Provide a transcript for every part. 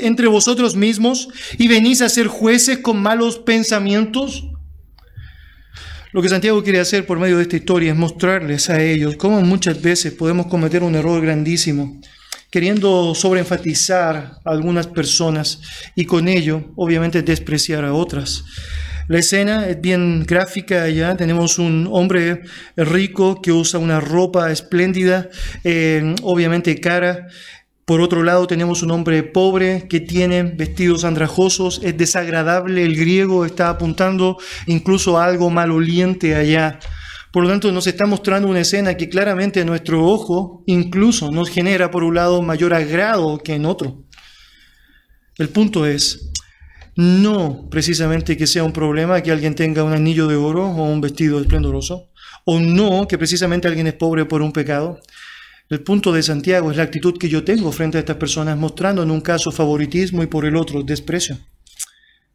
entre vosotros mismos y venís a ser jueces con malos pensamientos? Lo que Santiago quiere hacer por medio de esta historia es mostrarles a ellos cómo muchas veces podemos cometer un error grandísimo, queriendo sobreenfatizar a algunas personas y con ello, obviamente, despreciar a otras. La escena es bien gráfica allá. Tenemos un hombre rico que usa una ropa espléndida, eh, obviamente cara. Por otro lado, tenemos un hombre pobre que tiene vestidos andrajosos, es desagradable, el griego está apuntando incluso a algo maloliente allá. Por lo tanto, nos está mostrando una escena que claramente nuestro ojo incluso nos genera, por un lado, mayor agrado que en otro. El punto es, no precisamente que sea un problema que alguien tenga un anillo de oro o un vestido esplendoroso, o no que precisamente alguien es pobre por un pecado. El punto de Santiago es la actitud que yo tengo frente a estas personas, mostrando en un caso favoritismo y por el otro desprecio.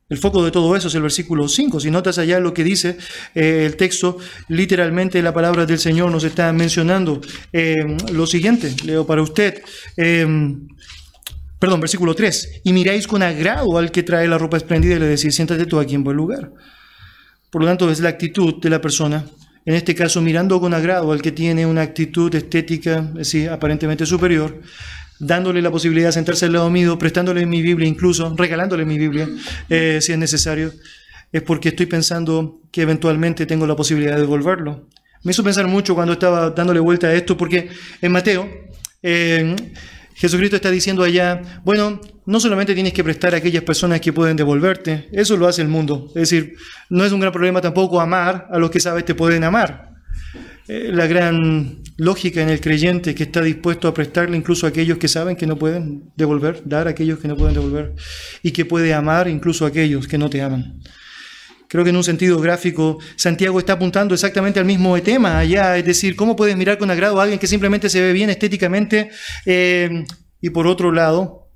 El foco de todo eso es el versículo 5. Si notas allá lo que dice eh, el texto, literalmente la palabra del Señor nos está mencionando eh, lo siguiente. Leo para usted. Eh, perdón, versículo 3. Y miráis con agrado al que trae la ropa espléndida y le decís, siéntate tú aquí en buen lugar. Por lo tanto, es la actitud de la persona en este caso mirando con agrado al que tiene una actitud estética, así, aparentemente superior, dándole la posibilidad de sentarse al lado mío, prestándole mi Biblia incluso, regalándole mi Biblia, eh, si es necesario, es porque estoy pensando que eventualmente tengo la posibilidad de devolverlo. Me hizo pensar mucho cuando estaba dándole vuelta a esto, porque en Mateo, eh, Jesucristo está diciendo allá, bueno, no solamente tienes que prestar a aquellas personas que pueden devolverte, eso lo hace el mundo. Es decir, no es un gran problema tampoco amar a los que sabes te pueden amar. Eh, la gran lógica en el creyente que está dispuesto a prestarle incluso a aquellos que saben que no pueden devolver, dar a aquellos que no pueden devolver, y que puede amar incluso a aquellos que no te aman. Creo que en un sentido gráfico, Santiago está apuntando exactamente al mismo tema allá, es decir, ¿cómo puedes mirar con agrado a alguien que simplemente se ve bien estéticamente eh, y por otro lado,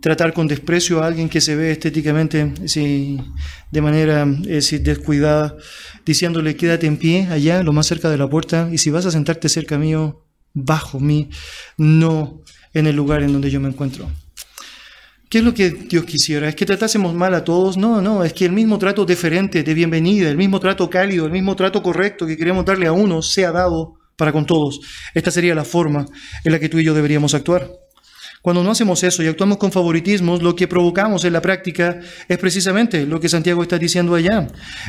tratar con desprecio a alguien que se ve estéticamente de manera eh, descuidada, diciéndole quédate en pie allá, lo más cerca de la puerta, y si vas a sentarte cerca mío, bajo mí, no en el lugar en donde yo me encuentro. ¿Qué es lo que Dios quisiera? ¿Es que tratásemos mal a todos? No, no, es que el mismo trato deferente, de bienvenida, el mismo trato cálido, el mismo trato correcto que queremos darle a uno sea dado para con todos. Esta sería la forma en la que tú y yo deberíamos actuar. Cuando no hacemos eso y actuamos con favoritismos, lo que provocamos en la práctica es precisamente lo que Santiago está diciendo allá.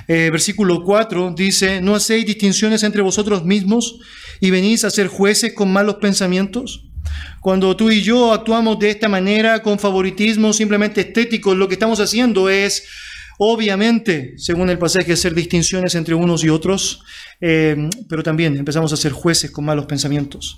Eh, versículo 4 dice, ¿no hacéis distinciones entre vosotros mismos y venís a ser jueces con malos pensamientos? Cuando tú y yo actuamos de esta manera, con favoritismo simplemente estético, lo que estamos haciendo es, obviamente, según el pasaje, hacer distinciones entre unos y otros, eh, pero también empezamos a ser jueces con malos pensamientos.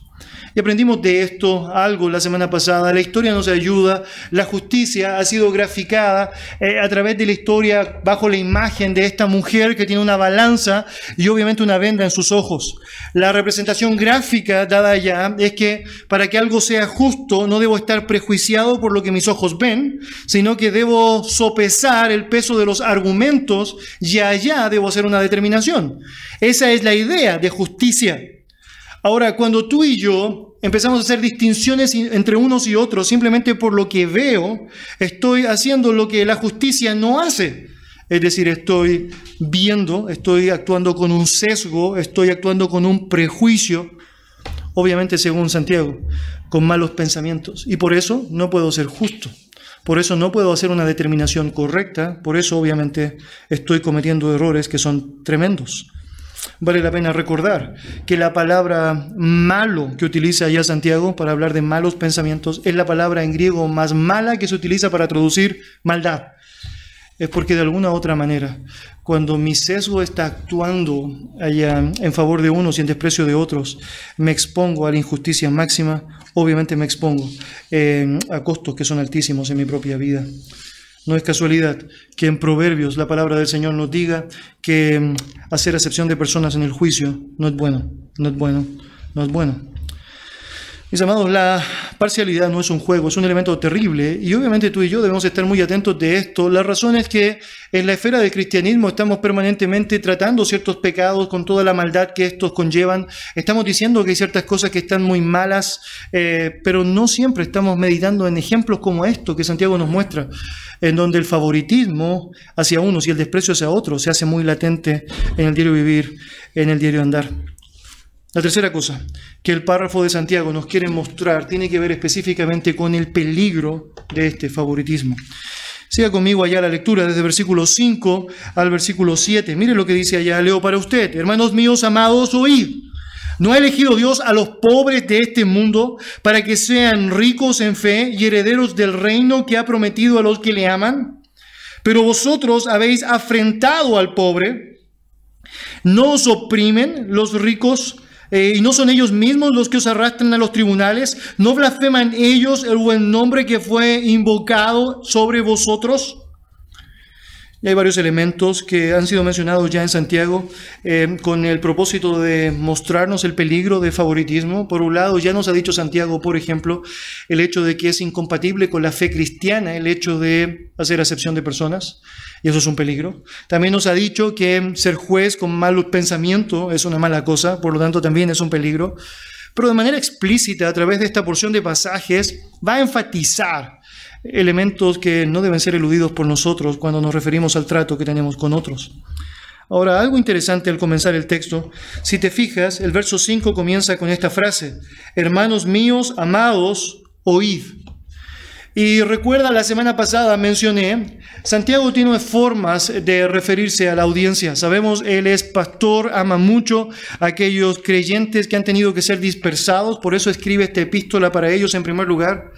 Y aprendimos de esto algo la semana pasada. La historia nos ayuda. La justicia ha sido graficada eh, a través de la historia bajo la imagen de esta mujer que tiene una balanza y obviamente una venda en sus ojos. La representación gráfica dada allá es que para que algo sea justo no debo estar prejuiciado por lo que mis ojos ven, sino que debo sopesar el peso de los argumentos y allá debo hacer una determinación. Esa es la idea de justicia. Ahora, cuando tú y yo empezamos a hacer distinciones entre unos y otros simplemente por lo que veo, estoy haciendo lo que la justicia no hace. Es decir, estoy viendo, estoy actuando con un sesgo, estoy actuando con un prejuicio, obviamente según Santiago, con malos pensamientos. Y por eso no puedo ser justo. Por eso no puedo hacer una determinación correcta. Por eso obviamente estoy cometiendo errores que son tremendos. Vale la pena recordar que la palabra malo que utiliza allá Santiago para hablar de malos pensamientos es la palabra en griego más mala que se utiliza para traducir maldad. Es porque de alguna otra manera, cuando mi sesgo está actuando allá en favor de unos y en desprecio de otros, me expongo a la injusticia máxima, obviamente me expongo eh, a costos que son altísimos en mi propia vida. No es casualidad que en Proverbios la palabra del Señor nos diga que mm, hacer acepción de personas en el juicio no es bueno, no es bueno, no es bueno. Mis amados, la parcialidad no es un juego, es un elemento terrible y obviamente tú y yo debemos estar muy atentos de esto. La razón es que en la esfera del cristianismo estamos permanentemente tratando ciertos pecados con toda la maldad que estos conllevan. Estamos diciendo que hay ciertas cosas que están muy malas, eh, pero no siempre estamos meditando en ejemplos como esto que Santiago nos muestra, en donde el favoritismo hacia unos y el desprecio hacia otros se hace muy latente en el diario vivir, en el diario andar. La tercera cosa que el párrafo de Santiago nos quiere mostrar tiene que ver específicamente con el peligro de este favoritismo. Siga conmigo allá la lectura desde versículo 5 al versículo 7. Mire lo que dice allá, leo para usted. Hermanos míos amados, oíd. ¿No ha elegido Dios a los pobres de este mundo para que sean ricos en fe y herederos del reino que ha prometido a los que le aman? Pero vosotros habéis afrentado al pobre. ¿No os oprimen los ricos? Eh, y no son ellos mismos los que os arrastran a los tribunales, no blasfeman ellos el buen nombre que fue invocado sobre vosotros. Hay varios elementos que han sido mencionados ya en Santiago eh, con el propósito de mostrarnos el peligro de favoritismo. Por un lado, ya nos ha dicho Santiago, por ejemplo, el hecho de que es incompatible con la fe cristiana, el hecho de hacer acepción de personas, y eso es un peligro. También nos ha dicho que ser juez con mal pensamiento es una mala cosa, por lo tanto también es un peligro. Pero de manera explícita, a través de esta porción de pasajes, va a enfatizar elementos que no deben ser eludidos por nosotros cuando nos referimos al trato que tenemos con otros. Ahora, algo interesante al comenzar el texto, si te fijas, el verso 5 comienza con esta frase, hermanos míos, amados, oíd. Y recuerda, la semana pasada mencioné, Santiago tiene formas de referirse a la audiencia. Sabemos, él es pastor, ama mucho a aquellos creyentes que han tenido que ser dispersados, por eso escribe esta epístola para ellos en primer lugar.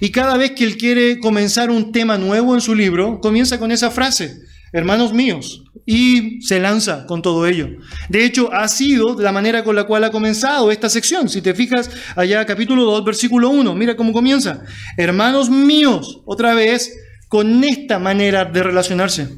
Y cada vez que él quiere comenzar un tema nuevo en su libro, comienza con esa frase, hermanos míos, y se lanza con todo ello. De hecho, ha sido la manera con la cual ha comenzado esta sección. Si te fijas allá capítulo 2, versículo 1, mira cómo comienza. Hermanos míos, otra vez, con esta manera de relacionarse.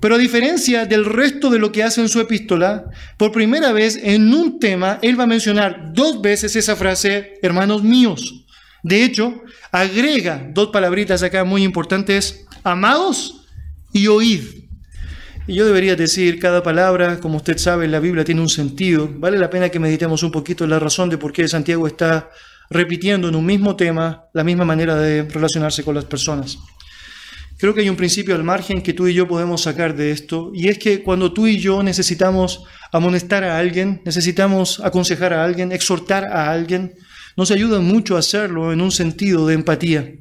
Pero a diferencia del resto de lo que hace en su epístola, por primera vez en un tema, él va a mencionar dos veces esa frase, hermanos míos. De hecho, agrega dos palabritas acá muy importantes, amados y oíd. Y yo debería decir, cada palabra, como usted sabe, la Biblia tiene un sentido. Vale la pena que meditemos un poquito la razón de por qué Santiago está repitiendo en un mismo tema la misma manera de relacionarse con las personas. Creo que hay un principio al margen que tú y yo podemos sacar de esto, y es que cuando tú y yo necesitamos amonestar a alguien, necesitamos aconsejar a alguien, exhortar a alguien, nos ayuda mucho a hacerlo en un sentido de empatía.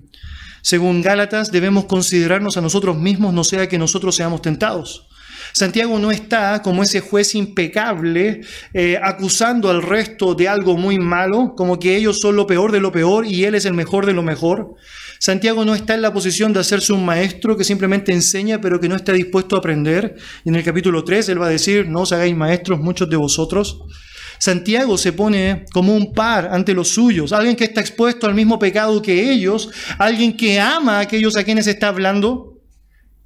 Según Gálatas, debemos considerarnos a nosotros mismos, no sea que nosotros seamos tentados. Santiago no está como ese juez impecable eh, acusando al resto de algo muy malo, como que ellos son lo peor de lo peor y él es el mejor de lo mejor. Santiago no está en la posición de hacerse un maestro que simplemente enseña pero que no está dispuesto a aprender. Y en el capítulo 3 él va a decir, no os hagáis maestros muchos de vosotros. Santiago se pone como un par ante los suyos, alguien que está expuesto al mismo pecado que ellos, alguien que ama a aquellos a quienes está hablando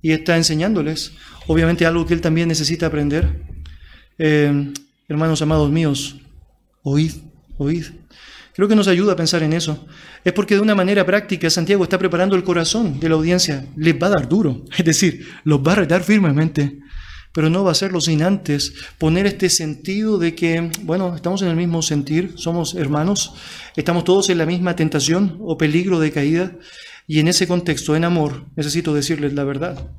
y está enseñándoles. Obviamente algo que él también necesita aprender. Eh, hermanos amados míos, oíd, oíd. Creo que nos ayuda a pensar en eso. Es porque de una manera práctica Santiago está preparando el corazón de la audiencia. Les va a dar duro, es decir, los va a retar firmemente pero no va a hacerlo sin antes poner este sentido de que, bueno, estamos en el mismo sentir, somos hermanos, estamos todos en la misma tentación o peligro de caída, y en ese contexto, en amor, necesito decirles la verdad.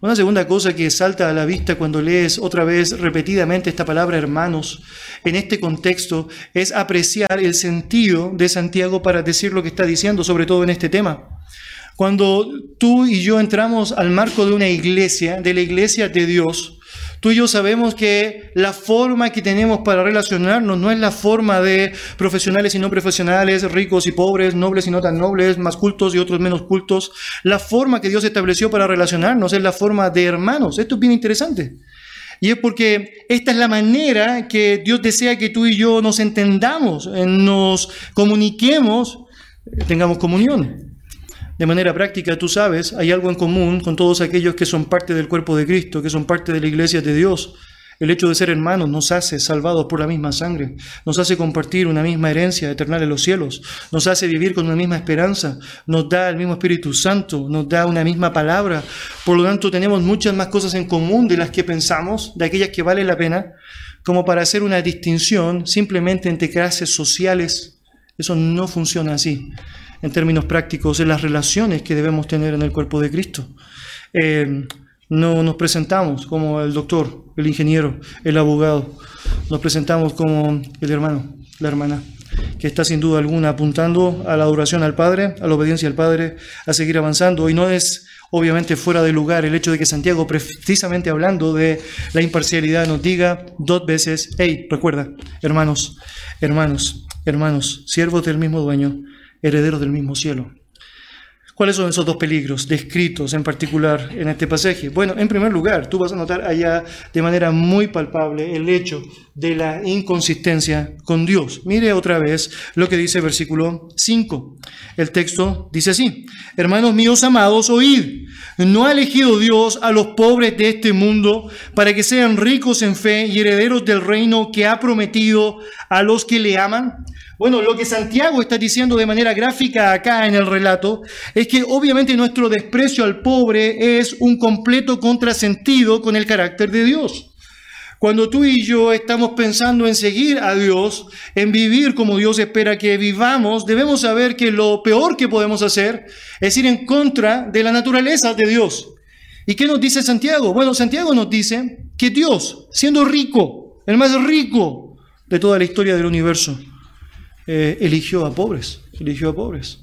Una segunda cosa que salta a la vista cuando lees otra vez repetidamente esta palabra hermanos en este contexto es apreciar el sentido de Santiago para decir lo que está diciendo, sobre todo en este tema. Cuando tú y yo entramos al marco de una iglesia, de la iglesia de Dios, tú y yo sabemos que la forma que tenemos para relacionarnos no es la forma de profesionales y no profesionales, ricos y pobres, nobles y no tan nobles, más cultos y otros menos cultos. La forma que Dios estableció para relacionarnos es la forma de hermanos. Esto es bien interesante. Y es porque esta es la manera que Dios desea que tú y yo nos entendamos, nos comuniquemos, tengamos comunión. De manera práctica, tú sabes, hay algo en común con todos aquellos que son parte del cuerpo de Cristo, que son parte de la iglesia de Dios. El hecho de ser hermanos nos hace salvados por la misma sangre, nos hace compartir una misma herencia eterna en los cielos, nos hace vivir con una misma esperanza, nos da el mismo Espíritu Santo, nos da una misma palabra. Por lo tanto, tenemos muchas más cosas en común de las que pensamos, de aquellas que vale la pena, como para hacer una distinción simplemente entre clases sociales. Eso no funciona así en términos prácticos, en las relaciones que debemos tener en el cuerpo de Cristo. Eh, no nos presentamos como el doctor, el ingeniero, el abogado. Nos presentamos como el hermano, la hermana, que está sin duda alguna apuntando a la adoración al Padre, a la obediencia al Padre, a seguir avanzando. Y no es obviamente fuera de lugar el hecho de que Santiago, precisamente hablando de la imparcialidad, nos diga dos veces, hey, recuerda, hermanos, hermanos, hermanos, siervos del mismo dueño, herederos del mismo cielo. ¿Cuáles son esos dos peligros descritos en particular en este pasaje? Bueno, en primer lugar, tú vas a notar allá de manera muy palpable el hecho de la inconsistencia con Dios. Mire otra vez lo que dice el versículo 5. El texto dice así, hermanos míos amados, oíd, ¿no ha elegido Dios a los pobres de este mundo para que sean ricos en fe y herederos del reino que ha prometido a los que le aman? Bueno, lo que Santiago está diciendo de manera gráfica acá en el relato es que obviamente nuestro desprecio al pobre es un completo contrasentido con el carácter de Dios. Cuando tú y yo estamos pensando en seguir a Dios, en vivir como Dios espera que vivamos, debemos saber que lo peor que podemos hacer es ir en contra de la naturaleza de Dios. ¿Y qué nos dice Santiago? Bueno, Santiago nos dice que Dios, siendo rico, el más rico de toda la historia del universo, eh, eligió a pobres, eligió a pobres.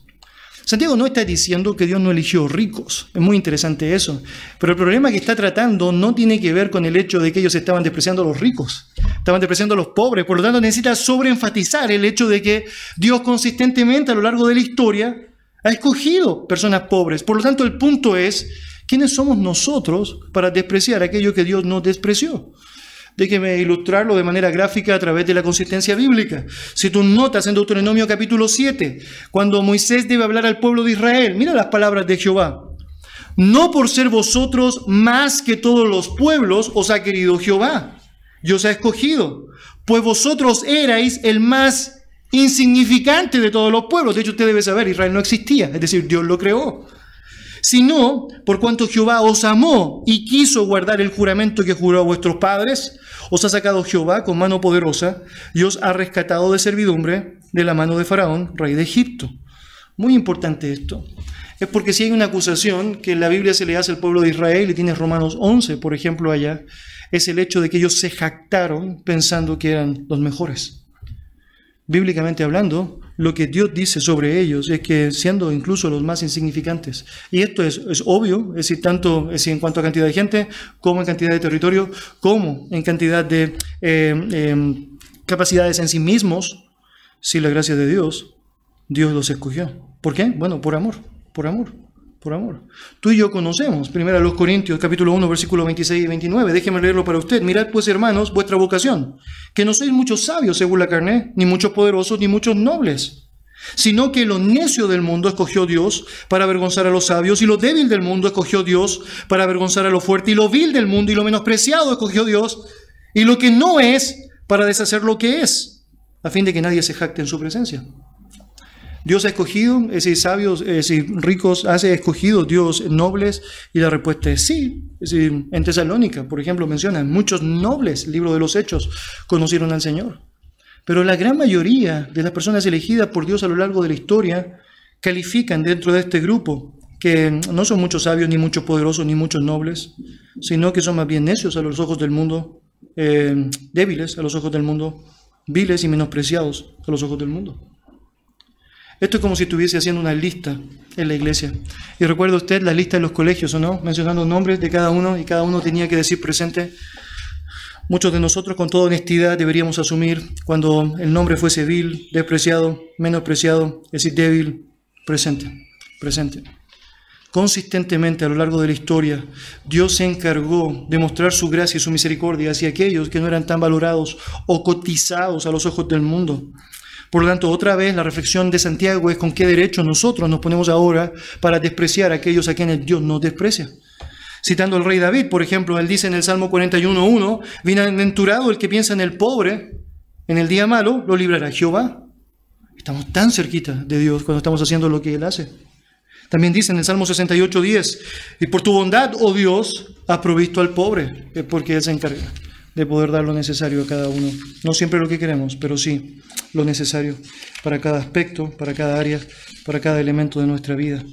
Santiago no está diciendo que Dios no eligió ricos, es muy interesante eso, pero el problema que está tratando no tiene que ver con el hecho de que ellos estaban despreciando a los ricos, estaban despreciando a los pobres, por lo tanto necesita sobreenfatizar el hecho de que Dios consistentemente a lo largo de la historia ha escogido personas pobres, por lo tanto el punto es, ¿quiénes somos nosotros para despreciar aquello que Dios no despreció? Déjeme ilustrarlo de manera gráfica a través de la consistencia bíblica. Si tú notas en Deuteronomio capítulo 7, cuando Moisés debe hablar al pueblo de Israel, mira las palabras de Jehová. No por ser vosotros más que todos los pueblos os ha querido Jehová, y os ha escogido, pues vosotros erais el más insignificante de todos los pueblos. De hecho, usted debe saber, Israel no existía, es decir, Dios lo creó sino por cuanto Jehová os amó y quiso guardar el juramento que juró a vuestros padres, os ha sacado Jehová con mano poderosa y os ha rescatado de servidumbre de la mano de Faraón, rey de Egipto. Muy importante esto. Es porque si hay una acusación que en la Biblia se le hace al pueblo de Israel, y tienes Romanos 11, por ejemplo, allá, es el hecho de que ellos se jactaron pensando que eran los mejores. Bíblicamente hablando, lo que Dios dice sobre ellos es que siendo incluso los más insignificantes, y esto es, obvio, es decir, tanto es en cuanto a cantidad de gente, como en cantidad de territorio, como en cantidad de eh, em, capacidades en sí mismos, si la gracia de Dios, Dios los escogió. ¿Por qué? Bueno, por amor, por amor por amor. Tú y yo conocemos, primero los Corintios capítulo 1 versículo 26 y 29, déjeme leerlo para usted. Mirad pues hermanos vuestra vocación, que no sois muchos sabios según la carne, ni muchos poderosos, ni muchos nobles, sino que lo necio del mundo escogió Dios para avergonzar a los sabios, y lo débil del mundo escogió Dios para avergonzar a lo fuerte, y lo vil del mundo y lo menospreciado escogió Dios, y lo que no es para deshacer lo que es, a fin de que nadie se jacte en su presencia. Dios ha escogido, es decir, sabios, es decir, ricos, hace escogido Dios nobles, y la respuesta es sí. En Tesalónica, por ejemplo, mencionan, muchos nobles, libro de los Hechos, conocieron al Señor. Pero la gran mayoría de las personas elegidas por Dios a lo largo de la historia califican dentro de este grupo que no son muchos sabios, ni muchos poderosos, ni muchos nobles, sino que son más bien necios a los ojos del mundo, eh, débiles a los ojos del mundo, viles y menospreciados a los ojos del mundo. Esto es como si estuviese haciendo una lista en la iglesia. Y recuerda usted la lista de los colegios, ¿o no? Mencionando nombres de cada uno y cada uno tenía que decir presente. Muchos de nosotros con toda honestidad deberíamos asumir cuando el nombre fuese vil, despreciado, menospreciado, es decir, débil, presente, presente. Consistentemente a lo largo de la historia, Dios se encargó de mostrar su gracia y su misericordia hacia aquellos que no eran tan valorados o cotizados a los ojos del mundo. Por lo tanto, otra vez la reflexión de Santiago es con qué derecho nosotros nos ponemos ahora para despreciar a aquellos a quienes Dios nos desprecia. Citando al rey David, por ejemplo, él dice en el Salmo 41.1, bienaventurado el que piensa en el pobre, en el día malo, lo librará Jehová. Estamos tan cerquita de Dios cuando estamos haciendo lo que Él hace. También dice en el Salmo 68.10, y por tu bondad, oh Dios, has provisto al pobre, porque Él se encarga de poder dar lo necesario a cada uno. No siempre lo que queremos, pero sí lo necesario para cada aspecto, para cada área, para cada elemento de nuestra vida.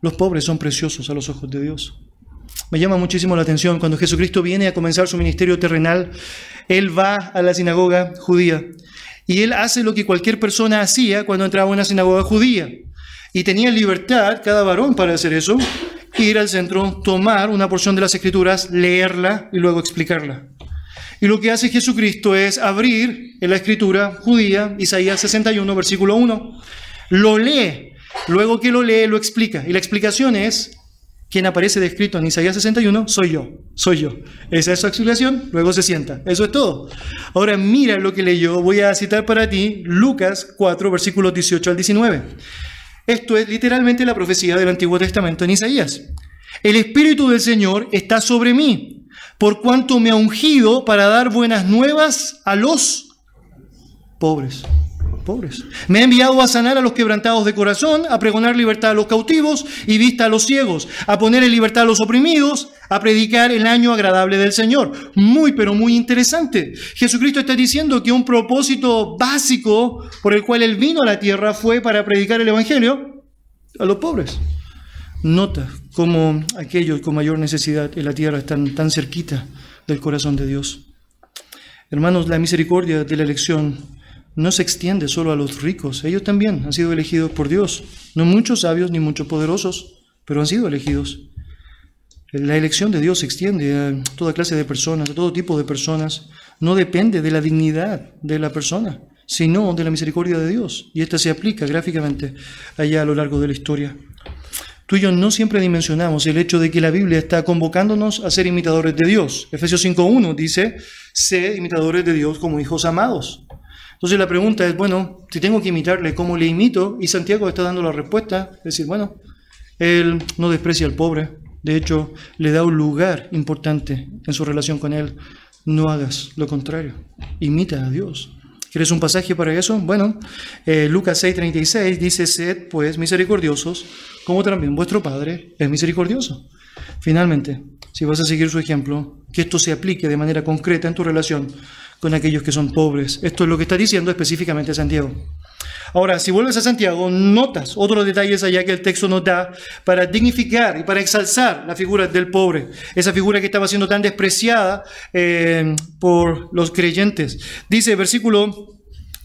Los pobres son preciosos a los ojos de Dios. Me llama muchísimo la atención cuando Jesucristo viene a comenzar su ministerio terrenal, Él va a la sinagoga judía y Él hace lo que cualquier persona hacía cuando entraba a una sinagoga judía. Y tenía libertad cada varón para hacer eso, ir al centro, tomar una porción de las escrituras, leerla y luego explicarla. Y lo que hace Jesucristo es abrir en la escritura judía, Isaías 61, versículo 1, lo lee, luego que lo lee, lo explica. Y la explicación es, quien aparece descrito en Isaías 61, soy yo, soy yo. Esa es su explicación, luego se sienta. Eso es todo. Ahora mira lo que leyó, voy a citar para ti Lucas 4, versículos 18 al 19. Esto es literalmente la profecía del Antiguo Testamento en Isaías. El Espíritu del Señor está sobre mí por cuanto me ha ungido para dar buenas nuevas a los pobres. Pobres. Me ha enviado a sanar a los quebrantados de corazón, a pregonar libertad a los cautivos y vista a los ciegos, a poner en libertad a los oprimidos, a predicar el año agradable del Señor. Muy, pero muy interesante. Jesucristo está diciendo que un propósito básico por el cual Él vino a la tierra fue para predicar el Evangelio a los pobres. Nota cómo aquellos con mayor necesidad en la tierra están tan cerquita del corazón de Dios. Hermanos, la misericordia de la elección no se extiende solo a los ricos, ellos también han sido elegidos por Dios, no muchos sabios ni muchos poderosos, pero han sido elegidos. La elección de Dios se extiende a toda clase de personas, a todo tipo de personas, no depende de la dignidad de la persona, sino de la misericordia de Dios, y esta se aplica gráficamente allá a lo largo de la historia. Tú y yo no siempre dimensionamos el hecho de que la Biblia está convocándonos a ser imitadores de Dios. Efesios 5.1 dice, sé imitadores de Dios como hijos amados. Entonces la pregunta es, bueno, si tengo que imitarle, ¿cómo le imito? Y Santiago está dando la respuesta, es decir, bueno, él no desprecia al pobre, de hecho le da un lugar importante en su relación con él. No hagas lo contrario, imita a Dios. ¿Quieres un pasaje para eso? Bueno, eh, Lucas 6:36 dice, sed pues misericordiosos, como también vuestro Padre es misericordioso. Finalmente, si vas a seguir su ejemplo, que esto se aplique de manera concreta en tu relación con aquellos que son pobres. Esto es lo que está diciendo específicamente Santiago. Ahora, si vuelves a Santiago, notas otros detalles allá que el texto nos da para dignificar y para exalzar la figura del pobre, esa figura que estaba siendo tan despreciada eh, por los creyentes. Dice versículo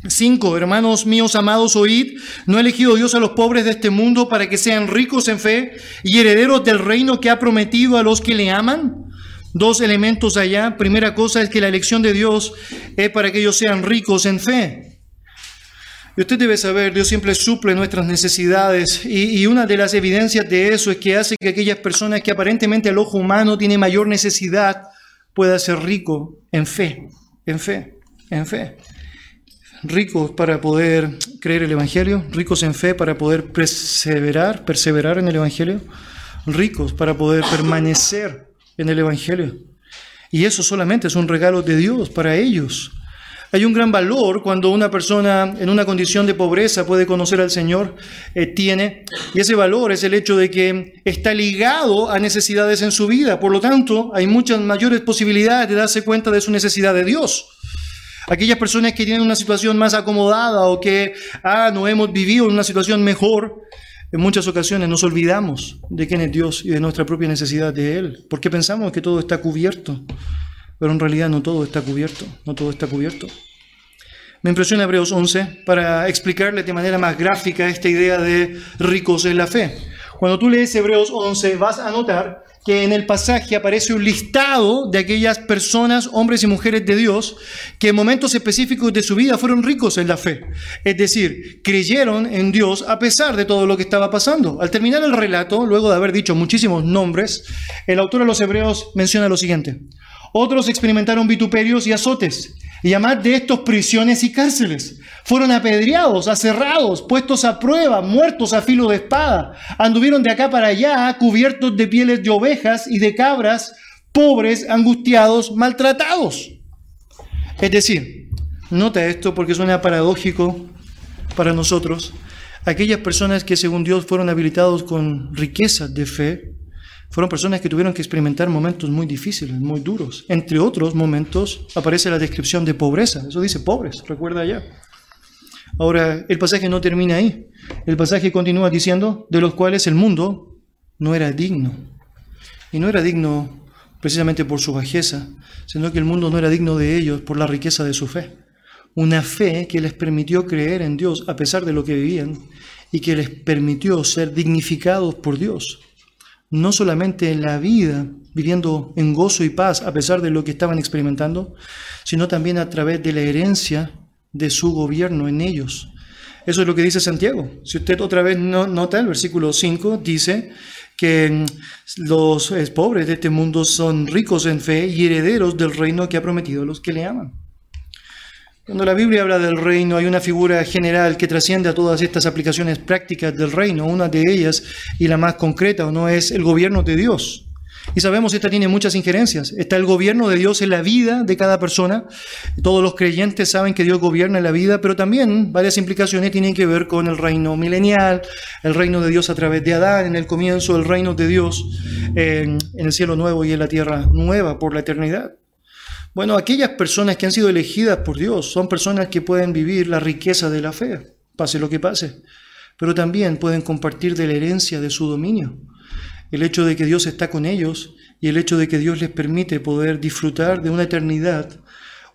5. Hermanos míos amados, oíd, no ha elegido Dios a los pobres de este mundo para que sean ricos en fe y herederos del reino que ha prometido a los que le aman. Dos elementos allá. Primera cosa es que la elección de Dios es para que ellos sean ricos en fe. Y usted debe saber, Dios siempre suple nuestras necesidades y, una de las evidencias de eso es que hace que aquellas personas que aparentemente al ojo humano tienen mayor necesidad puedan ser ricos en fe, en fe, en fe. Ricos para poder creer el Evangelio, ricos en fe para poder perseverar, perseverar en el Evangelio, ricos para poder permanecer en el Evangelio. Y eso solamente es un regalo de Dios para ellos. Hay un gran valor cuando una persona en una condición de pobreza puede conocer al Señor, eh, tiene, y ese valor es el hecho de que está ligado a necesidades en su vida. Por lo tanto, hay muchas mayores posibilidades de darse cuenta de su necesidad de Dios. Aquellas personas que tienen una situación más acomodada o que ah, no hemos vivido una situación mejor, en muchas ocasiones nos olvidamos de quién es Dios y de nuestra propia necesidad de Él, porque pensamos que todo está cubierto pero en realidad no todo está cubierto, no todo está cubierto. Me impresiona Hebreos 11 para explicarle de manera más gráfica esta idea de ricos en la fe. Cuando tú lees Hebreos 11 vas a notar que en el pasaje aparece un listado de aquellas personas, hombres y mujeres de Dios, que en momentos específicos de su vida fueron ricos en la fe. Es decir, creyeron en Dios a pesar de todo lo que estaba pasando. Al terminar el relato, luego de haber dicho muchísimos nombres, el autor de los Hebreos menciona lo siguiente. Otros experimentaron vituperios y azotes, Y además de estos prisiones y cárceles. Fueron apedreados, aserrados, puestos a prueba, muertos a filo de espada. Anduvieron de acá para allá, cubiertos de pieles de ovejas y de cabras, pobres, angustiados, maltratados. Es decir, nota esto porque suena paradójico para nosotros. Aquellas personas que según Dios fueron habilitados con riquezas de fe, fueron personas que tuvieron que experimentar momentos muy difíciles, muy duros. Entre otros momentos aparece la descripción de pobreza. Eso dice pobres, recuerda ya. Ahora, el pasaje no termina ahí. El pasaje continúa diciendo, de los cuales el mundo no era digno. Y no era digno precisamente por su bajeza, sino que el mundo no era digno de ellos por la riqueza de su fe. Una fe que les permitió creer en Dios a pesar de lo que vivían y que les permitió ser dignificados por Dios no solamente en la vida, viviendo en gozo y paz a pesar de lo que estaban experimentando, sino también a través de la herencia de su gobierno en ellos. Eso es lo que dice Santiago. Si usted otra vez no, nota, el versículo 5 dice que mm, los eh, pobres de este mundo son ricos en fe y herederos del reino que ha prometido a los que le aman. Cuando la Biblia habla del reino, hay una figura general que trasciende a todas estas aplicaciones prácticas del reino. Una de ellas, y la más concreta, no es el gobierno de Dios. Y sabemos esta tiene muchas injerencias. Está el gobierno de Dios en la vida de cada persona. Todos los creyentes saben que Dios gobierna en la vida, pero también varias implicaciones tienen que ver con el reino milenial, el reino de Dios a través de Adán, en el comienzo, el reino de Dios en el cielo nuevo y en la tierra nueva por la eternidad. Bueno, aquellas personas que han sido elegidas por Dios son personas que pueden vivir la riqueza de la fe, pase lo que pase, pero también pueden compartir de la herencia de su dominio. El hecho de que Dios está con ellos y el hecho de que Dios les permite poder disfrutar de una eternidad,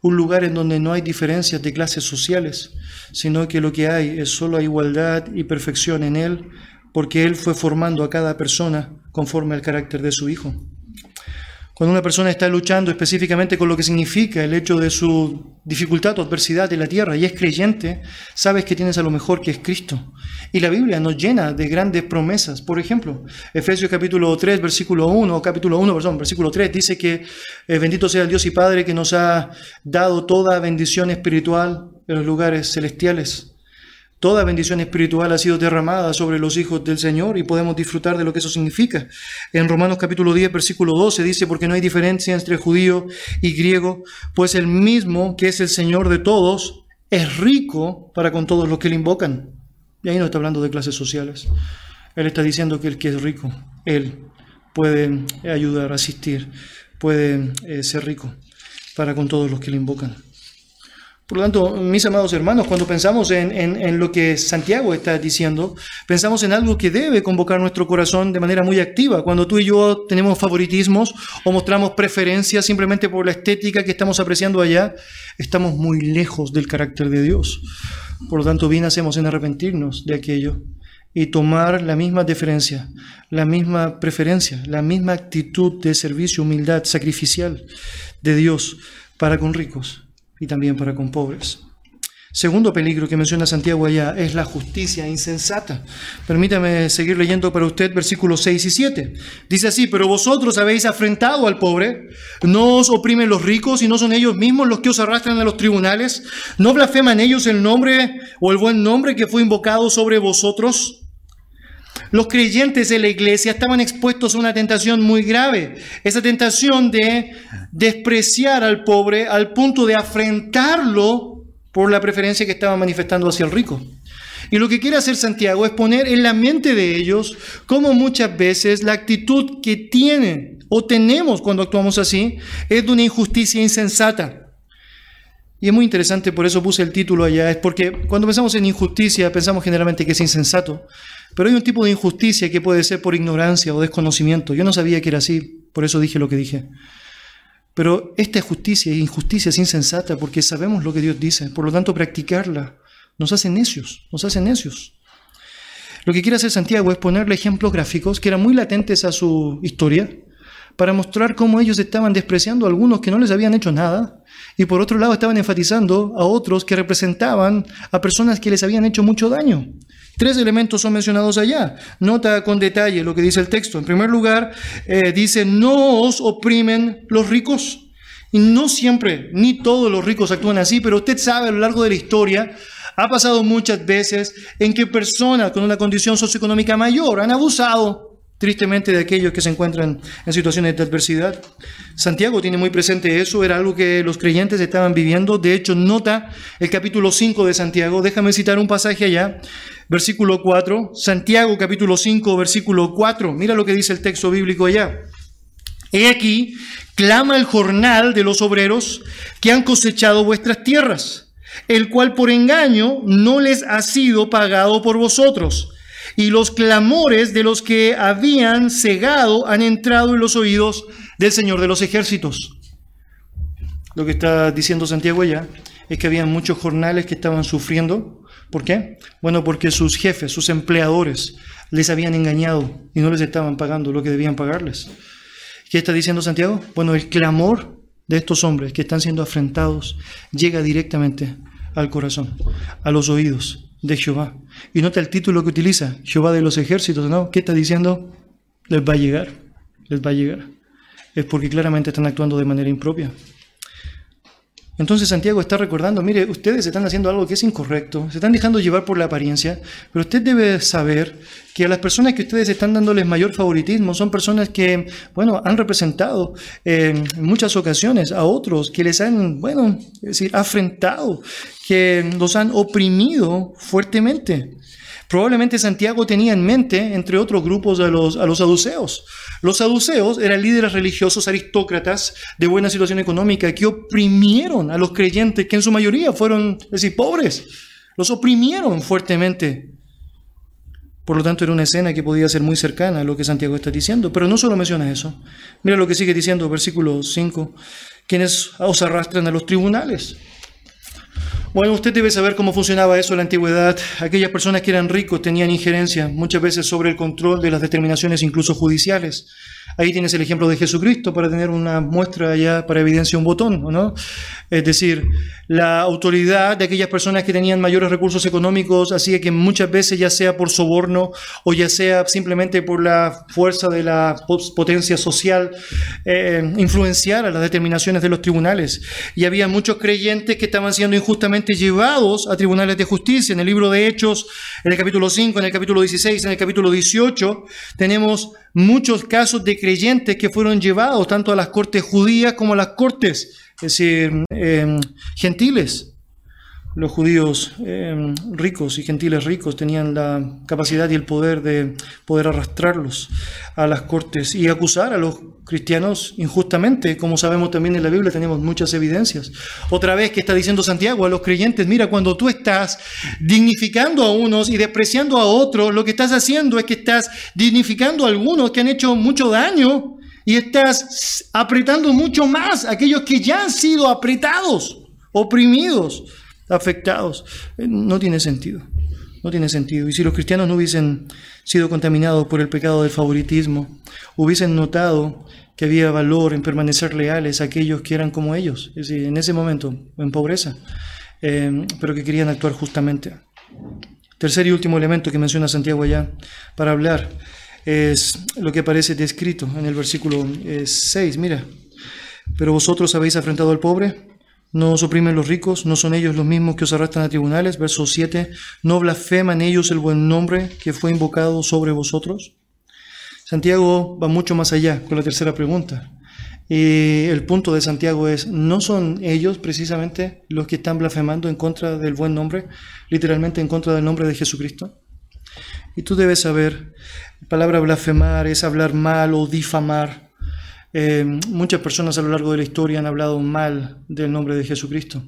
un lugar en donde no hay diferencias de clases sociales, sino que lo que hay es solo igualdad y perfección en Él, porque Él fue formando a cada persona conforme al carácter de su Hijo. Cuando una persona está luchando específicamente con lo que significa el hecho de su dificultad o adversidad en la tierra y es creyente, sabes que tienes a lo mejor que es Cristo. Y la Biblia nos llena de grandes promesas. Por ejemplo, Efesios capítulo 3, versículo 1, capítulo 1, perdón, versículo 3, dice que eh, bendito sea el Dios y Padre que nos ha dado toda bendición espiritual en los lugares celestiales. Toda bendición espiritual ha sido derramada sobre los hijos del Señor y podemos disfrutar de lo que eso significa. En Romanos capítulo 10, versículo 12 dice, porque no hay diferencia entre judío y griego, pues el mismo que es el Señor de todos es rico para con todos los que le invocan. Y ahí no está hablando de clases sociales. Él está diciendo que el que es rico, él puede ayudar, asistir, puede eh, ser rico para con todos los que le invocan. Por lo tanto, mis amados hermanos, cuando pensamos en, lo que Santiago está diciendo, pensamos en algo que debe convocar nuestro corazón de manera muy activa. Cuando tú y yo tenemos favoritismos o mostramos preferencias simplemente por la estética que estamos apreciando allá, estamos muy lejos del carácter de Dios. Por lo tanto, bien hacemos en arrepentirnos de aquello y tomar la misma deferencia, la misma preferencia, la misma actitud de servicio, humildad, sacrificial de Dios para con ricos y también para con pobres. Segundo peligro que menciona Santiago allá es la justicia insensata. Permítame seguir leyendo para usted versículos 6 y 7. Dice así, pero vosotros habéis afrentado al pobre, no os oprimen los ricos y no son ellos mismos los que os arrastran a los tribunales, no blasfeman ellos el nombre o el buen nombre que fue invocado sobre vosotros. Los creyentes de la iglesia estaban expuestos a una tentación muy grave, esa tentación de despreciar al pobre al punto de afrentarlo por la preferencia que estaba manifestando hacia el rico. Y lo que quiere hacer Santiago es poner en la mente de ellos cómo muchas veces la actitud que tienen o tenemos cuando actuamos así es de una injusticia insensata. Y es muy interesante, por eso puse el título allá, es porque cuando pensamos en injusticia pensamos generalmente que es insensato, pero hay un tipo de injusticia que puede ser por ignorancia o desconocimiento. Yo no sabía que era así, por eso dije lo que dije. Pero esta justicia, injusticia es insensata porque sabemos lo que Dios dice, por lo tanto practicarla nos hace necios, nos hace necios. Lo que quiere hacer Santiago es ponerle ejemplos gráficos que eran muy latentes a su historia para mostrar cómo ellos estaban despreciando a algunos que no les habían hecho nada y por otro lado estaban enfatizando a otros que representaban a personas que les habían hecho mucho daño. Tres elementos son mencionados allá. Nota con detalle lo que dice el texto. En primer lugar, eh, dice, no os oprimen los ricos. Y no siempre, ni todos los ricos actúan así, pero usted sabe a lo largo de la historia, ha pasado muchas veces en que personas con una condición socioeconómica mayor han abusado tristemente de aquellos que se encuentran en situaciones de adversidad. Santiago tiene muy presente eso, era algo que los creyentes estaban viviendo. De hecho, nota el capítulo 5 de Santiago. Déjame citar un pasaje allá, versículo 4. Santiago capítulo 5, versículo 4. Mira lo que dice el texto bíblico allá. He aquí, clama el jornal de los obreros que han cosechado vuestras tierras, el cual por engaño no les ha sido pagado por vosotros y los clamores de los que habían cegado han entrado en los oídos del Señor de los ejércitos. Lo que está diciendo Santiago allá es que había muchos jornales que estaban sufriendo. ¿Por qué? Bueno, porque sus jefes, sus empleadores, les habían engañado y no les estaban pagando lo que debían pagarles. ¿Qué está diciendo Santiago? Bueno, el clamor de estos hombres que están siendo afrentados llega directamente al corazón, a los oídos de Jehová. Y nota el título que utiliza, Jehová de los ejércitos, ¿no? ¿Qué está diciendo? Les va a llegar, les va a llegar. Es porque claramente están actuando de manera impropia. Entonces Santiago está recordando, mire, ustedes están haciendo algo que es incorrecto, se están dejando llevar por la apariencia, pero usted debe saber que a las personas que ustedes están dándoles mayor favoritismo son personas que, bueno, han representado en muchas ocasiones a otros que les han, bueno, es decir, afrentado, que los han oprimido fuertemente. Probablemente Santiago tenía en mente, entre otros grupos, a los, a los saduceos. Los saduceos eran líderes religiosos aristócratas de buena situación económica que oprimieron a los creyentes, que en su mayoría fueron, es decir, pobres. Los oprimieron fuertemente. Por lo tanto, era una escena que podía ser muy cercana a lo que Santiago está diciendo. Pero no solo menciona eso. Mira lo que sigue diciendo, versículo 5. Quienes os arrastran a los tribunales bueno, usted debe saber cómo funcionaba eso en la antigüedad. Aquellas personas que eran ricos tenían injerencia muchas veces sobre el control de las determinaciones incluso judiciales. Ahí tienes el ejemplo de Jesucristo para tener una muestra ya para evidencia un botón, ¿no? Es decir, la autoridad de aquellas personas que tenían mayores recursos económicos hacía que muchas veces, ya sea por soborno o ya sea simplemente por la fuerza de la potencia social, eh, influenciara las determinaciones de los tribunales. Y había muchos creyentes que estaban siendo injustamente llevados a tribunales de justicia. En el libro de Hechos, en el capítulo 5, en el capítulo 16, en el capítulo 18, tenemos muchos casos de creyentes que fueron llevados tanto a las cortes judías como a las cortes em, gentiles. Los judíos em, ricos y gentiles ricos tenían la capacidad y el poder de poder arrastrarlos a las cortes y acusar a los cristianos injustamente. Como sabemos también en la Biblia tenemos muchas evidencias. Otra vez que está diciendo Santiago a los creyentes, mira, cuando tú estás dignificando a unos y despreciando a otros, lo que estás haciendo es que estás dignificando a algunos que han hecho mucho daño y estás apretando mucho más a aquellos que ya han sido apretados, oprimidos, afectados. Eh, no tiene sentido. No tiene sentido. Y si los cristianos no hubiesen sido contaminados por el pecado del favoritismo, hubiesen notado que había valor en permanecer leales a aquellos que eran como ellos, es decir, en ese momento, en pobreza, eh, pero que querían actuar justamente. Tercer y último elemento que menciona Santiago allá para hablar es lo que aparece descrito en el versículo 6. Eh, Mira, pero vosotros habéis afrentado al pobre, no os oprimen los ricos, no son ellos los mismos que os arrastran a tribunales. Verso 7, no blasfeman ellos el buen nombre que fue invocado sobre vosotros. Santiago va mucho más allá con la tercera pregunta. Y el punto de Santiago es, ¿no son ellos precisamente los que están blasfemando en contra del buen nombre, literalmente en contra del nombre de Jesucristo? Y tú debes saber, la palabra blasfemar es hablar mal o difamar. Eh, muchas personas a lo largo de la historia han hablado mal del nombre de Jesucristo.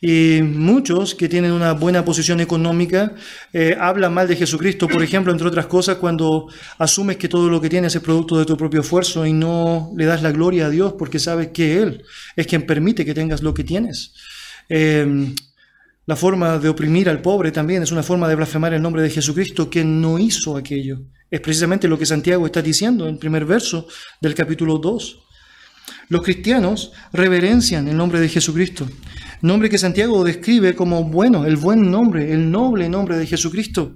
Y muchos que tienen una buena posición económica eh, hablan mal de Jesucristo, por ejemplo, entre otras cosas, cuando asumes que todo lo que tienes es producto de tu propio esfuerzo y no le das la gloria a Dios porque sabes que Él es quien permite que tengas lo que tienes. Eh, la forma de oprimir al pobre también es una forma de blasfemar el nombre de Jesucristo que no hizo aquello. Es precisamente lo que Santiago está diciendo en el primer verso del capítulo 2. Los cristianos reverencian el nombre de Jesucristo, nombre que Santiago describe como bueno, el buen nombre, el noble nombre de Jesucristo.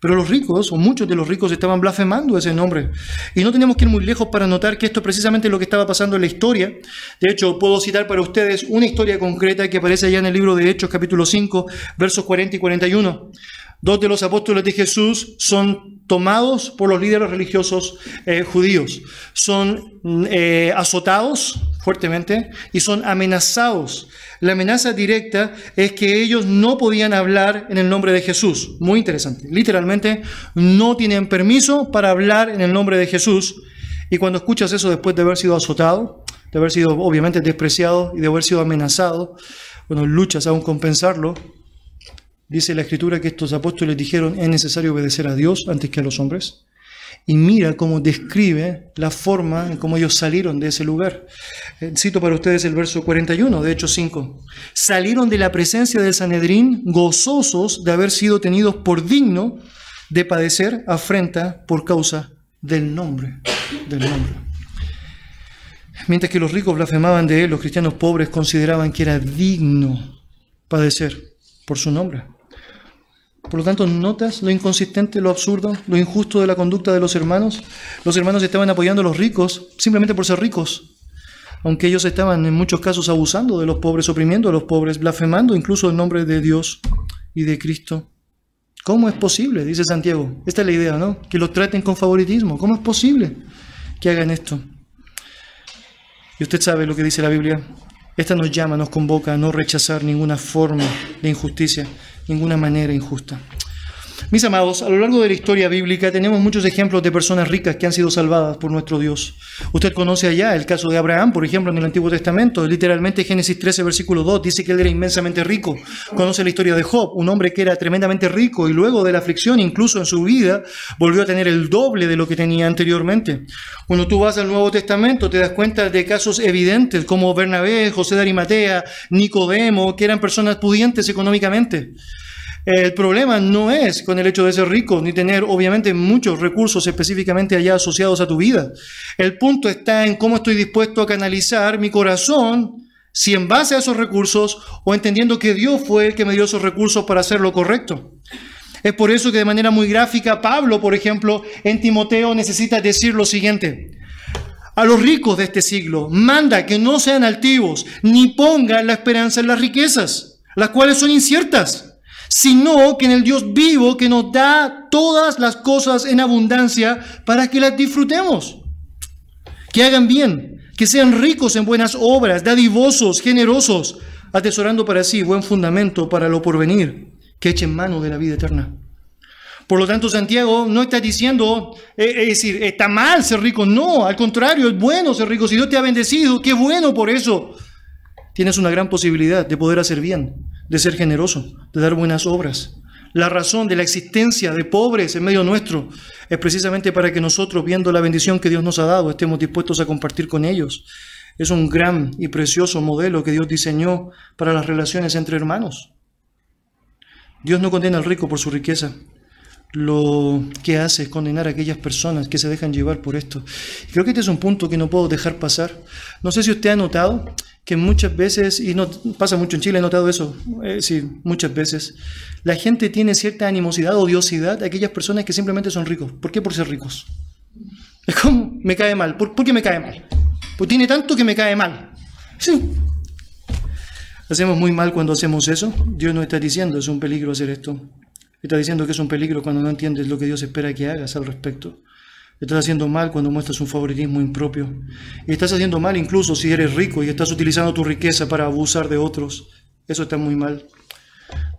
Pero los ricos, o muchos de los ricos, estaban blasfemando ese nombre. Y no tenemos que ir muy lejos para notar que esto es precisamente lo que estaba pasando en la historia. De hecho, puedo citar para ustedes una historia concreta que aparece allá en el libro de Hechos, capítulo 5, versos 40 y 41. Dos de los apóstoles de Jesús son tomados por los líderes religiosos eh, judíos, son eh, azotados fuertemente y son amenazados. La amenaza directa es que ellos no podían hablar en el nombre de Jesús. Muy interesante. Literalmente no tienen permiso para hablar en el nombre de Jesús. Y cuando escuchas eso después de haber sido azotado, de haber sido obviamente despreciado y de haber sido amenazado, bueno, luchas aún con pensarlo, Dice la escritura que estos apóstoles dijeron, es necesario obedecer a Dios antes que a los hombres. Y mira cómo describe la forma en cómo ellos salieron de ese lugar. Eh, cito para ustedes el verso 41 de Hechos 5. Salieron de la presencia del Sanedrín gozosos de haber sido tenidos por digno de padecer afrenta por causa del nombre. Del nombre. Mientras que los ricos blasfemaban de él, los cristianos pobres consideraban que era digno padecer por su nombre. Por lo tanto, ¿notas lo inconsistente, lo absurdo, lo injusto de la conducta de los hermanos? Los hermanos estaban apoyando a los ricos simplemente por ser ricos, aunque ellos estaban en muchos casos abusando de los pobres, oprimiendo a los pobres, blasfemando incluso el nombre de Dios y de Cristo. ¿Cómo es posible? Dice Santiago. Esta es la idea, ¿no? Que los traten con favoritismo. ¿Cómo es posible que hagan esto? Y usted sabe lo que dice la Biblia. Esta nos llama, nos convoca a no rechazar ninguna forma de injusticia, ninguna manera injusta. Mis amados, a lo largo de la historia bíblica tenemos muchos ejemplos de personas ricas que han sido salvadas por nuestro Dios. Usted conoce allá el caso de Abraham, por ejemplo, en el Antiguo Testamento. Literalmente Génesis 13, versículo 2 dice que él era inmensamente rico. Conoce la historia de Job, un hombre que era tremendamente rico y luego de la aflicción, incluso en su vida, volvió a tener el doble de lo que tenía anteriormente. Cuando tú vas al Nuevo Testamento te das cuenta de casos evidentes como Bernabé, José de Arimatea, Nicodemo, que eran personas pudientes económicamente. El problema no es con el hecho de ser rico, ni tener obviamente muchos recursos específicamente allá asociados a tu vida. El punto está en cómo estoy dispuesto a canalizar mi corazón, si en base a esos recursos o entendiendo que Dios fue el que me dio esos recursos para hacer lo correcto. Es por eso que de manera muy gráfica Pablo, por ejemplo, en Timoteo necesita decir lo siguiente. A los ricos de este siglo, manda que no sean altivos, ni pongan la esperanza en las riquezas, las cuales son inciertas sino que en el Dios vivo que nos da todas las cosas en abundancia para que las disfrutemos. Que hagan bien, que sean ricos en buenas obras, dadivosos, generosos, atesorando para sí buen fundamento para lo porvenir, que echen mano de la vida eterna. Por lo tanto, Santiago no está diciendo, eh, es decir, está mal ser rico. No, al contrario, es bueno ser rico. Si Dios te ha bendecido, qué bueno por eso. Tienes una gran posibilidad de poder hacer bien de ser generoso, de dar buenas obras. La razón de la existencia de pobres en medio nuestro es precisamente para que nosotros, viendo la bendición que Dios nos ha dado, estemos dispuestos a compartir con ellos. Es un gran y precioso modelo que Dios diseñó para las relaciones entre hermanos. Dios no condena al rico por su riqueza. Lo que hace es condenar a aquellas personas que se dejan llevar por esto. Creo que este es un punto que no puedo dejar pasar. No sé si usted ha notado que muchas veces, y no pasa mucho en Chile, he notado eso, eh, sí, muchas veces, la gente tiene cierta animosidad, odiosidad a aquellas personas que simplemente son ricos. ¿Por qué? Por ser ricos. Es como, me cae mal. ¿Por, qué me cae mal? Pues tiene tanto que me cae mal. Sí. Hacemos muy mal cuando hacemos eso. Dios no está diciendo es un peligro hacer esto. Está diciendo que es un peligro cuando no entiendes lo que Dios espera que hagas al respecto. Estás haciendo mal cuando muestras un favoritismo impropio. Y estás haciendo mal incluso si eres rico y estás utilizando tu riqueza para abusar de otros. Eso está muy mal.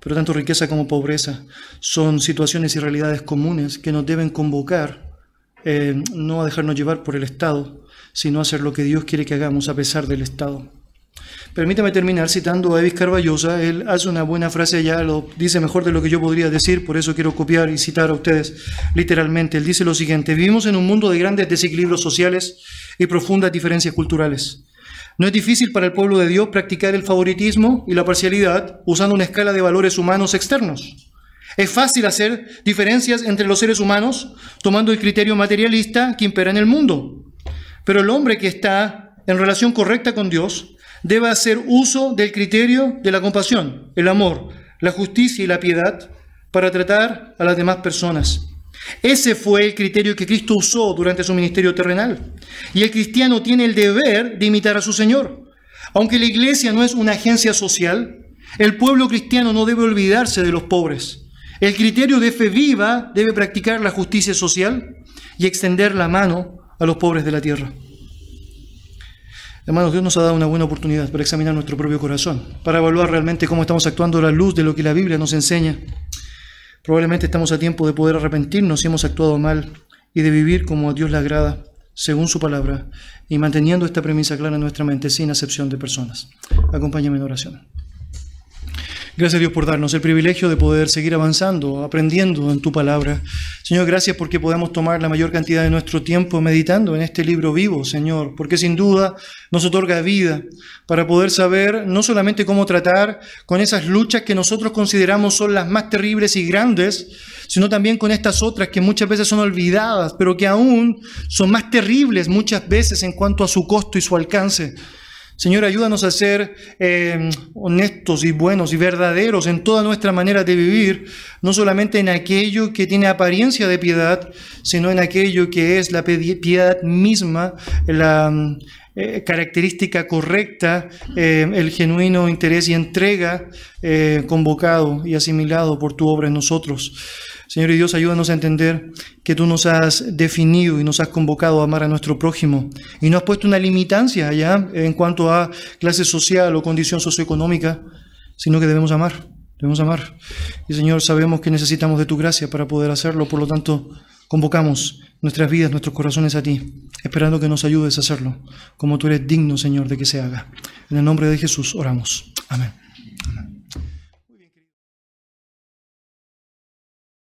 Pero tanto riqueza como pobreza son situaciones y realidades comunes que nos deben convocar eh, no a dejarnos llevar por el Estado, sino a hacer lo que Dios quiere que hagamos a pesar del Estado. Permítame terminar citando a Evis Carballosa. Él hace una buena frase ya, lo dice mejor de lo que yo podría decir, por eso quiero copiar y citar a ustedes literalmente. Él dice lo siguiente, vivimos en un mundo de grandes desequilibrios sociales y profundas diferencias culturales. No es difícil para el pueblo de Dios practicar el favoritismo y la parcialidad usando una escala de valores humanos externos. Es fácil hacer diferencias entre los seres humanos tomando el criterio materialista que impera en el mundo. Pero el hombre que está en relación correcta con Dios debe hacer uso del criterio de la compasión, el amor, la justicia y la piedad para tratar a las demás personas. Ese fue el criterio que Cristo usó durante su ministerio terrenal. Y el cristiano tiene el deber de imitar a su Señor. Aunque la iglesia no es una agencia social, el pueblo cristiano no debe olvidarse de los pobres. El criterio de fe viva debe practicar la justicia social y extender la mano a los pobres de la tierra. Hermanos, Dios nos ha dado una buena oportunidad para examinar nuestro propio corazón, para evaluar realmente cómo estamos actuando a la luz de lo que la Biblia nos enseña. Probablemente estamos a tiempo de poder arrepentirnos si hemos actuado mal y de vivir como a Dios le agrada, según su palabra, y manteniendo esta premisa clara en nuestra mente sin acepción de personas. Acompáñame en oración. Gracias Dios por darnos el privilegio de poder seguir avanzando, aprendiendo en tu palabra. Señor, gracias porque podemos tomar la mayor cantidad de nuestro tiempo meditando en este libro vivo, Señor, porque sin duda nos otorga vida para poder saber no solamente cómo tratar con esas luchas que nosotros consideramos son las más terribles y grandes, sino también con estas otras que muchas veces son olvidadas, pero que aún son más terribles muchas veces en cuanto a su costo y su alcance. Señor, ayúdanos a ser eh, honestos y buenos y verdaderos en toda nuestra manera de vivir, no solamente en aquello que tiene apariencia de piedad, sino en aquello que es la piedad misma, la eh, característica correcta, eh, el genuino interés y entrega convocado y asimilado por tu obra en nosotros. Señor y Dios, ayúdanos a entender que tú nos has definido y nos has convocado a amar a nuestro prójimo y no has puesto una limitancia allá en cuanto a clase social o condición socioeconómica, sino que debemos amar, debemos amar. Y Señor, sabemos que necesitamos de tu gracia para poder hacerlo, por lo tanto, convocamos nuestras vidas, nuestros corazones a ti, esperando que nos ayudes a hacerlo, como tú eres digno, Señor, de que se haga. En el nombre de Jesús oramos. Amén.